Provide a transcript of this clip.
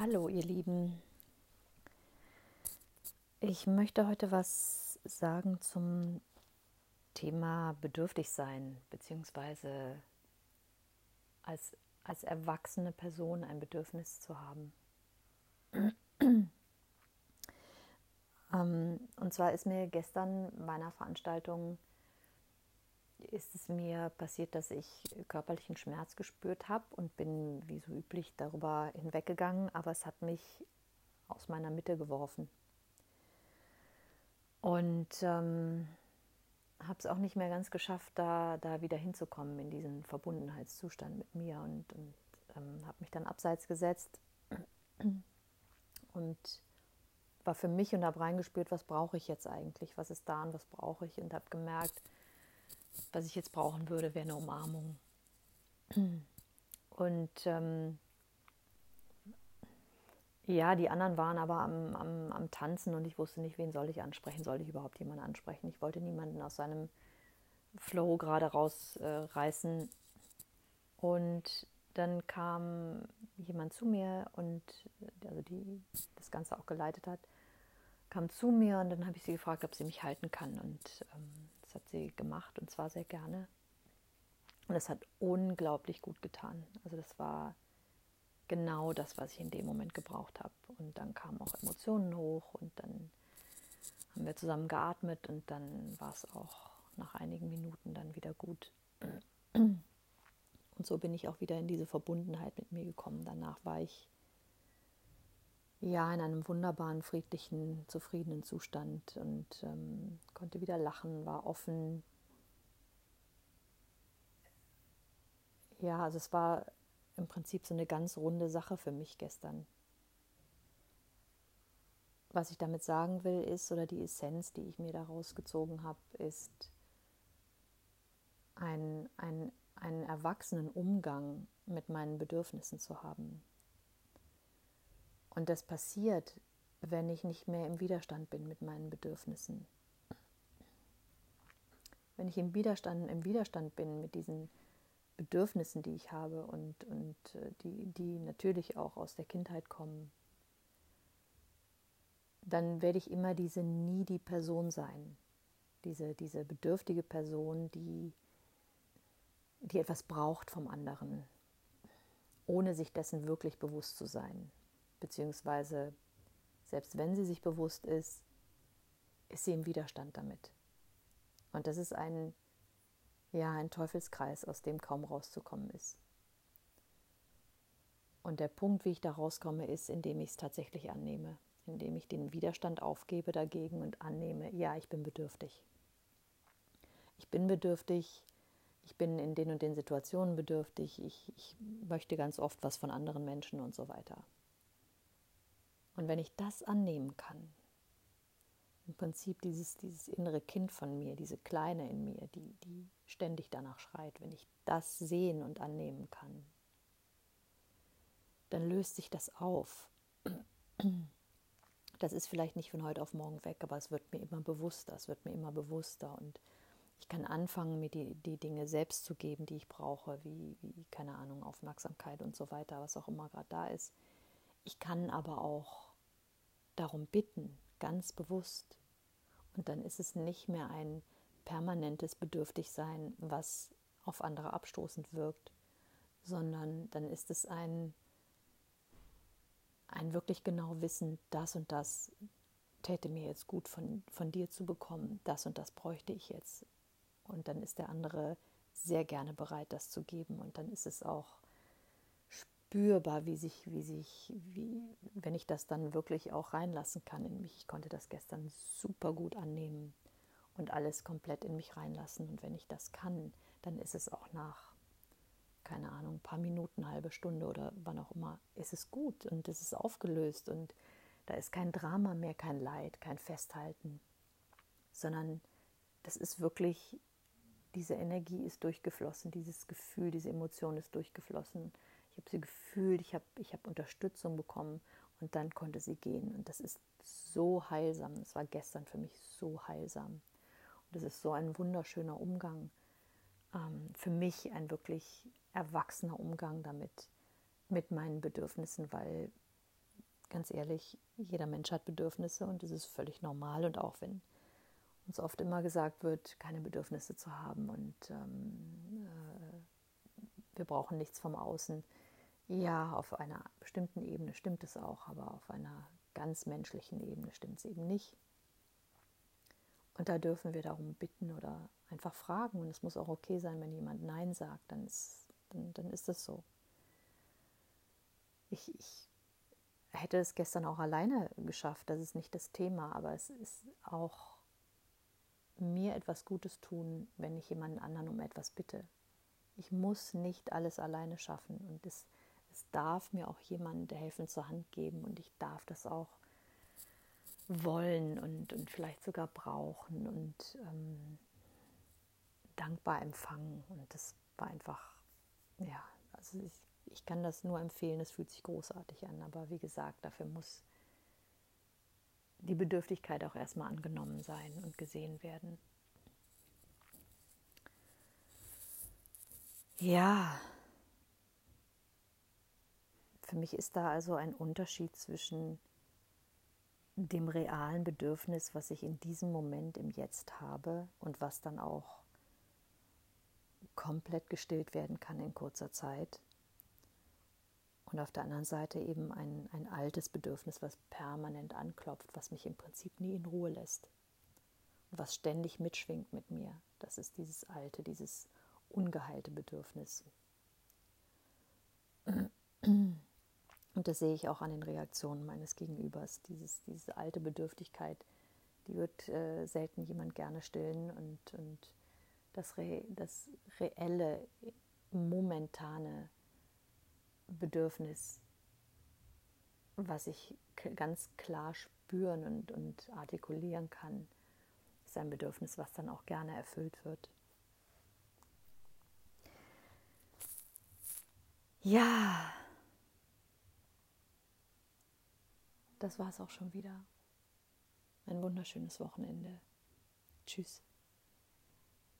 Hallo ihr Lieben. Ich möchte heute was sagen zum Thema bedürftig sein, beziehungsweise als, als erwachsene Person ein Bedürfnis zu haben. Ähm, und zwar ist mir gestern bei einer Veranstaltung ist es mir passiert, dass ich körperlichen Schmerz gespürt habe und bin wie so üblich darüber hinweggegangen, aber es hat mich aus meiner Mitte geworfen. Und ähm, habe es auch nicht mehr ganz geschafft, da, da wieder hinzukommen in diesen Verbundenheitszustand mit mir und, und ähm, habe mich dann abseits gesetzt und war für mich und habe reingespürt, was brauche ich jetzt eigentlich, was ist da und was brauche ich und habe gemerkt, was ich jetzt brauchen würde, wäre eine Umarmung. Und ähm, ja, die anderen waren aber am, am, am Tanzen und ich wusste nicht, wen soll ich ansprechen. Sollte ich überhaupt jemanden ansprechen? Ich wollte niemanden aus seinem Flow gerade rausreißen. Äh, und dann kam jemand zu mir und also die das Ganze auch geleitet hat, kam zu mir und dann habe ich sie gefragt, ob sie mich halten kann. Und ähm, das hat sie gemacht und zwar sehr gerne. Und es hat unglaublich gut getan. Also das war genau das, was ich in dem Moment gebraucht habe. Und dann kamen auch Emotionen hoch und dann haben wir zusammen geatmet und dann war es auch nach einigen Minuten dann wieder gut. Und so bin ich auch wieder in diese Verbundenheit mit mir gekommen. Danach war ich ja in einem wunderbaren, friedlichen, zufriedenen Zustand und ähm, konnte wieder lachen, war offen. Ja, also es war im Prinzip so eine ganz runde Sache für mich gestern. Was ich damit sagen will, ist, oder die Essenz, die ich mir daraus gezogen habe, ist ein, ein, einen erwachsenen Umgang mit meinen Bedürfnissen zu haben. Und das passiert, wenn ich nicht mehr im Widerstand bin mit meinen Bedürfnissen. Wenn ich im Widerstand, im Widerstand bin mit diesen Bedürfnissen, die ich habe und, und äh, die, die natürlich auch aus der Kindheit kommen, dann werde ich immer diese needy Person sein. Diese, diese bedürftige Person, die, die etwas braucht vom anderen, ohne sich dessen wirklich bewusst zu sein beziehungsweise selbst wenn sie sich bewusst ist, ist sie im Widerstand damit. Und das ist ein, ja, ein Teufelskreis, aus dem kaum rauszukommen ist. Und der Punkt, wie ich da rauskomme, ist, indem ich es tatsächlich annehme, indem ich den Widerstand aufgebe dagegen und annehme, ja, ich bin bedürftig. Ich bin bedürftig, ich bin in den und den Situationen bedürftig, ich, ich möchte ganz oft was von anderen Menschen und so weiter. Und wenn ich das annehmen kann, im Prinzip dieses, dieses innere Kind von mir, diese Kleine in mir, die, die ständig danach schreit, wenn ich das sehen und annehmen kann, dann löst sich das auf. Das ist vielleicht nicht von heute auf morgen weg, aber es wird mir immer bewusster, es wird mir immer bewusster und ich kann anfangen, mir die, die Dinge selbst zu geben, die ich brauche, wie, wie, keine Ahnung, Aufmerksamkeit und so weiter, was auch immer gerade da ist. Ich kann aber auch darum bitten, ganz bewusst. Und dann ist es nicht mehr ein permanentes Bedürftigsein, was auf andere abstoßend wirkt, sondern dann ist es ein, ein wirklich genau Wissen, das und das täte mir jetzt gut von, von dir zu bekommen, das und das bräuchte ich jetzt. Und dann ist der andere sehr gerne bereit, das zu geben. Und dann ist es auch spürbar, wie sich, wie sich, wie, wenn ich das dann wirklich auch reinlassen kann in mich. Ich konnte das gestern super gut annehmen und alles komplett in mich reinlassen. Und wenn ich das kann, dann ist es auch nach, keine Ahnung, ein paar Minuten, halbe Stunde oder wann auch immer, ist es gut und es ist aufgelöst und da ist kein Drama mehr, kein Leid, kein Festhalten, sondern das ist wirklich, diese Energie ist durchgeflossen, dieses Gefühl, diese Emotion ist durchgeflossen habe sie gefühlt, ich habe ich hab Unterstützung bekommen und dann konnte sie gehen. Und das ist so heilsam. Das war gestern für mich so heilsam. Und das ist so ein wunderschöner Umgang. Ähm, für mich ein wirklich erwachsener Umgang damit, mit meinen Bedürfnissen, weil ganz ehrlich, jeder Mensch hat Bedürfnisse und es ist völlig normal. Und auch wenn uns oft immer gesagt wird, keine Bedürfnisse zu haben und ähm, äh, wir brauchen nichts vom Außen. Ja, auf einer bestimmten Ebene stimmt es auch, aber auf einer ganz menschlichen Ebene stimmt es eben nicht. Und da dürfen wir darum bitten oder einfach fragen. Und es muss auch okay sein, wenn jemand Nein sagt, dann ist, dann, dann ist es so. Ich, ich hätte es gestern auch alleine geschafft, das ist nicht das Thema, aber es ist auch mir etwas Gutes tun, wenn ich jemanden anderen um etwas bitte. Ich muss nicht alles alleine schaffen und es, es darf mir auch jemand helfen zur Hand geben und ich darf das auch wollen und, und vielleicht sogar brauchen und ähm, dankbar empfangen. Und das war einfach, ja, also ich, ich kann das nur empfehlen, es fühlt sich großartig an, aber wie gesagt, dafür muss die Bedürftigkeit auch erstmal angenommen sein und gesehen werden. Ja, für mich ist da also ein Unterschied zwischen dem realen Bedürfnis, was ich in diesem Moment im Jetzt habe und was dann auch komplett gestillt werden kann in kurzer Zeit und auf der anderen Seite eben ein, ein altes Bedürfnis, was permanent anklopft, was mich im Prinzip nie in Ruhe lässt. Und was ständig mitschwingt mit mir. Das ist dieses alte, dieses ungeheilte Bedürfnis. Und das sehe ich auch an den Reaktionen meines Gegenübers. Dieses, diese alte Bedürftigkeit, die wird äh, selten jemand gerne stillen. Und, und das, Re, das reelle, momentane Bedürfnis, was ich ganz klar spüren und, und artikulieren kann, ist ein Bedürfnis, was dann auch gerne erfüllt wird. Ja, das war es auch schon wieder. Ein wunderschönes Wochenende. Tschüss.